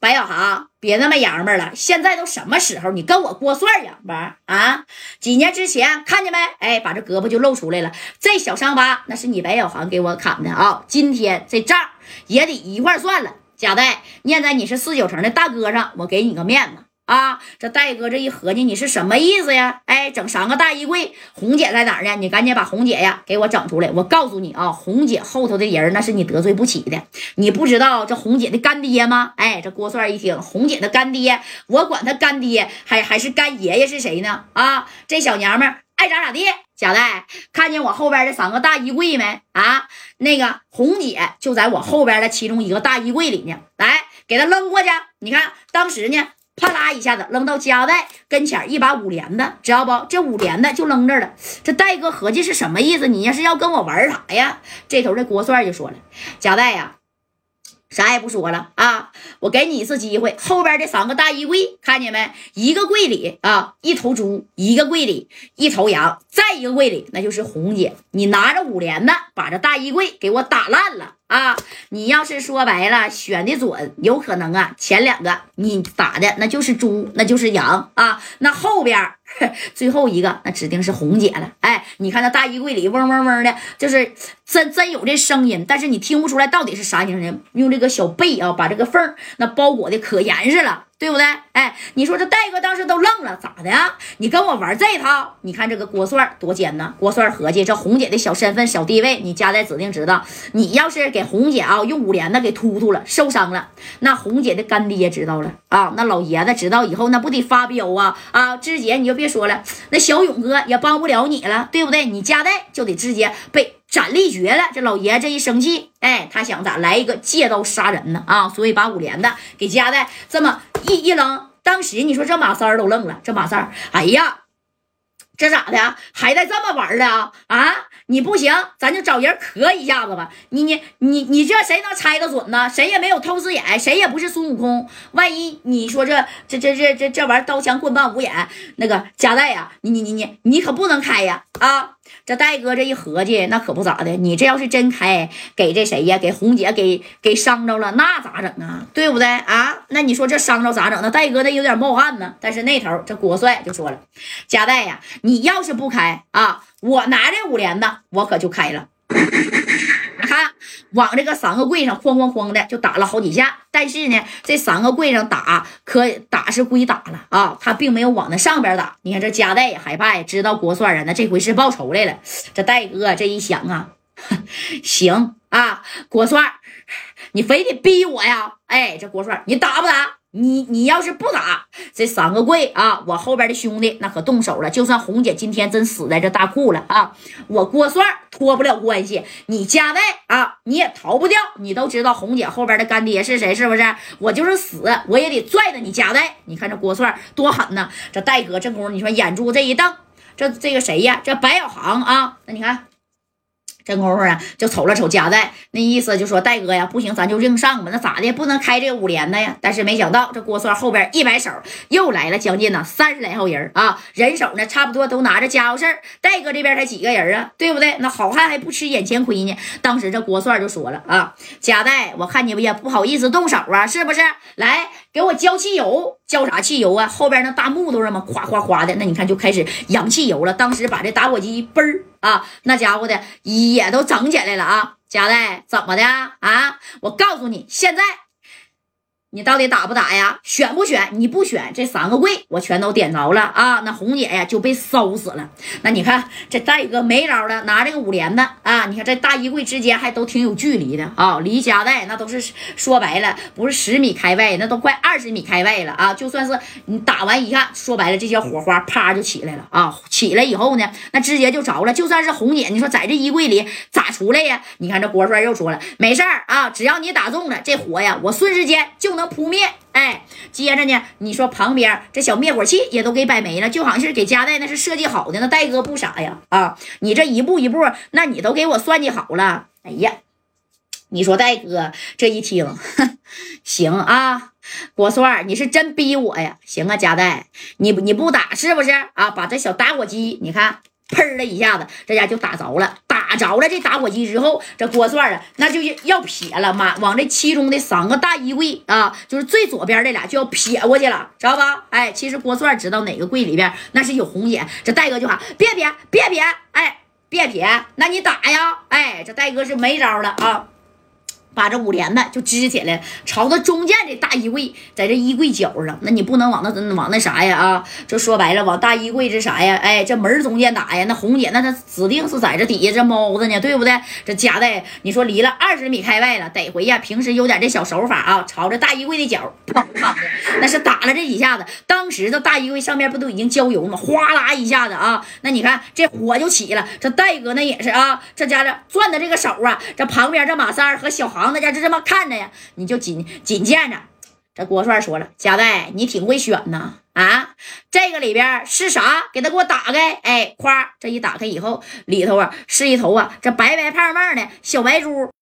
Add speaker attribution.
Speaker 1: 白小航，别那么洋巴了，现在都什么时候？你跟我郭帅洋巴啊？几年之前看见没？哎，把这胳膊就露出来了，这小伤疤那是你白小航给我砍的啊！今天这账也得一块算了。贾代，念在你是四九城的大哥上，我给你个面子。啊，这戴哥这一合计，你是什么意思呀？哎，整三个大衣柜，红姐在哪儿呢？你赶紧把红姐呀给我整出来！我告诉你啊，红姐后头的人那是你得罪不起的。你不知道这红姐的干爹吗？哎，这郭帅一听，红姐的干爹，我管他干爹还还是干爷爷是谁呢？啊，这小娘们爱咋咋地。贾戴，看见我后边这三个大衣柜没？啊，那个红姐就在我后边的其中一个大衣柜里呢。来，给他扔过去。你看当时呢。啪啦一下子扔到加代跟前，一把五连的，知道不？这五连的就扔这了。这戴哥合计是什么意思？你要是要跟我玩啥呀？这头的郭帅就说了：“加代呀，啥也不说了啊，我给你一次机会。后边这三个大衣柜看见没？一个柜里啊一头猪，一个柜里一头羊，再一个柜里那就是红姐。你拿着五连的把这大衣柜给我打烂了。”啊，你要是说白了选的准，有可能啊，前两个你打的那就是猪，那就是羊啊，那后边 最后一个那指定是红姐了。哎，你看那大衣柜里嗡嗡嗡的，就是真真有这声音，但是你听不出来到底是啥声音。用这个小被啊，把这个缝那包裹的可严实了。对不对？哎，你说这戴哥当时都愣了，咋的呀？你跟我玩这套？你看这个郭帅多奸呐！郭帅合计，这红姐的小身份、小地位，你家代指定知道。你要是给红姐啊用五连的给突突了，受伤了，那红姐的干爹知道了啊，那老爷子知道以后，那不得发飙啊啊！志杰你就别说了，那小勇哥也帮不了你了，对不对？你家代就得直接被。斩立决了，这老爷这一生气，哎，他想咋来一个借刀杀人呢？啊，所以把五连的给夹在这么一一扔，当时你说这马三儿都愣了，这马三儿，哎呀。这咋的？还在这么玩的啊？啊，你不行，咱就找人磕一下子吧。你你你你这谁能猜得准呢？谁也没有透视眼，谁也不是孙悟空。万一你说这这这这这这玩意儿刀枪棍棒无眼，那个夹带呀，你你你你你可不能开呀！啊，这戴哥这一合计，那可不咋的。你这要是真开，给这谁呀？给红姐给给伤着了，那咋整啊？对不对啊？那你说这伤着咋整？那戴哥那有点冒汗呢。但是那头这郭帅就说了，贾戴呀，你。你要是不开啊，我拿这五连的，我可就开了。他，往这个三个柜上哐哐哐的就打了好几下，但是呢，这三个柜上打可打是归打了啊，他并没有往那上边打。你看这加代也害怕呀，知道郭帅啊，那这回是报仇来了。这戴哥这一想啊，行啊，郭帅，你非得逼我呀？哎，这郭帅，你打不打？你你要是不打这三个柜啊，我后边的兄弟那可动手了。就算红姐今天真死在这大库了啊，我郭帅脱不了关系。你家代啊，你也逃不掉。你都知道红姐后边的干爹是谁是不是？我就是死我也得拽着你家代。你看这郭帅多狠呐！这戴哥这功夫，你说眼珠这一瞪，这这个谁呀？这白小航啊？那你看。这功夫啊，就瞅了瞅夹带，那意思就说戴哥呀，不行，咱就硬上吧。那咋的？不能开这五连的呀。但是没想到，这郭帅后边一摆手，又来了将近呢三十来号人啊，人手呢差不多都拿着家伙事儿。戴哥这边才几个人啊，对不对？那好汉还不吃眼前亏呢。当时这郭帅就说了啊，夹带，我看你们也不好意思动手啊，是不是？来，给我浇汽油，浇啥汽油啊？后边那大木头上嘛，哗哗哗的，那你看就开始扬汽油了。当时把这打火机一嘣儿。啊，那家伙的也都整起来了啊！贾代怎么的啊？我告诉你，现在。你到底打不打呀？选不选？你不选，这三个柜我全都点着了啊！那红姐呀就被烧死了。那你看这戴哥没招了，拿这个五连的啊！你看这大衣柜之间还都挺有距离的啊，离家带那都是说白了不是十米开外，那都快二十米开外了啊！就算是你打完一看，说白了这些火花啪就起来了啊！起来以后呢，那直接就着了。就算是红姐，你说在这衣柜里咋出来呀？你看这郭帅又说了，没事儿啊，只要你打中了这火呀，我瞬时间就能。能扑灭，哎，接着呢，你说旁边这小灭火器也都给摆没了，就好像是给加代那是设计好的，那戴哥不傻呀，啊，你这一步一步，那你都给我算计好了，哎呀，你说戴哥这一听，行啊，郭帅，你是真逼我呀，行啊，加代，你你不打是不是啊？把这小打火机，你看砰的一下子，这家就打着了。打着了这打火机之后，这郭帅啊，那就要撇了嘛，往这其中的三个大衣柜啊，就是最左边这俩就要撇过去了，知道吧？哎，其实郭帅知道哪个柜里边那是有红眼，这戴哥就喊别撇，别撇，哎，别撇，那你打呀？哎，这戴哥是没招了啊。把这五连子就支起来，朝着中间这大衣柜，在这衣柜角上，那你不能往那往那啥呀啊？就说白了，往大衣柜这啥呀？哎，这门中间打呀？那红姐那她指定是在这底下这猫着呢，对不对？这夹带，你说离了二十米开外了，得回呀。平时有点这小手法啊，朝着大衣柜的角砰砰的，那是打了这几下子。当时这大衣柜上面不都已经浇油吗？哗啦一下子啊，那你看这火就起了。这戴哥那也是啊，这家的攥的这个手啊，这旁边这马三和小孩。王大家就这么看着呀，你就紧紧见着。这郭帅说了：“贾代，你挺会选呐啊！这个里边是啥？给他给我打开。哎，夸这一打开以后，里头啊是一头啊这白白胖胖的小白猪。”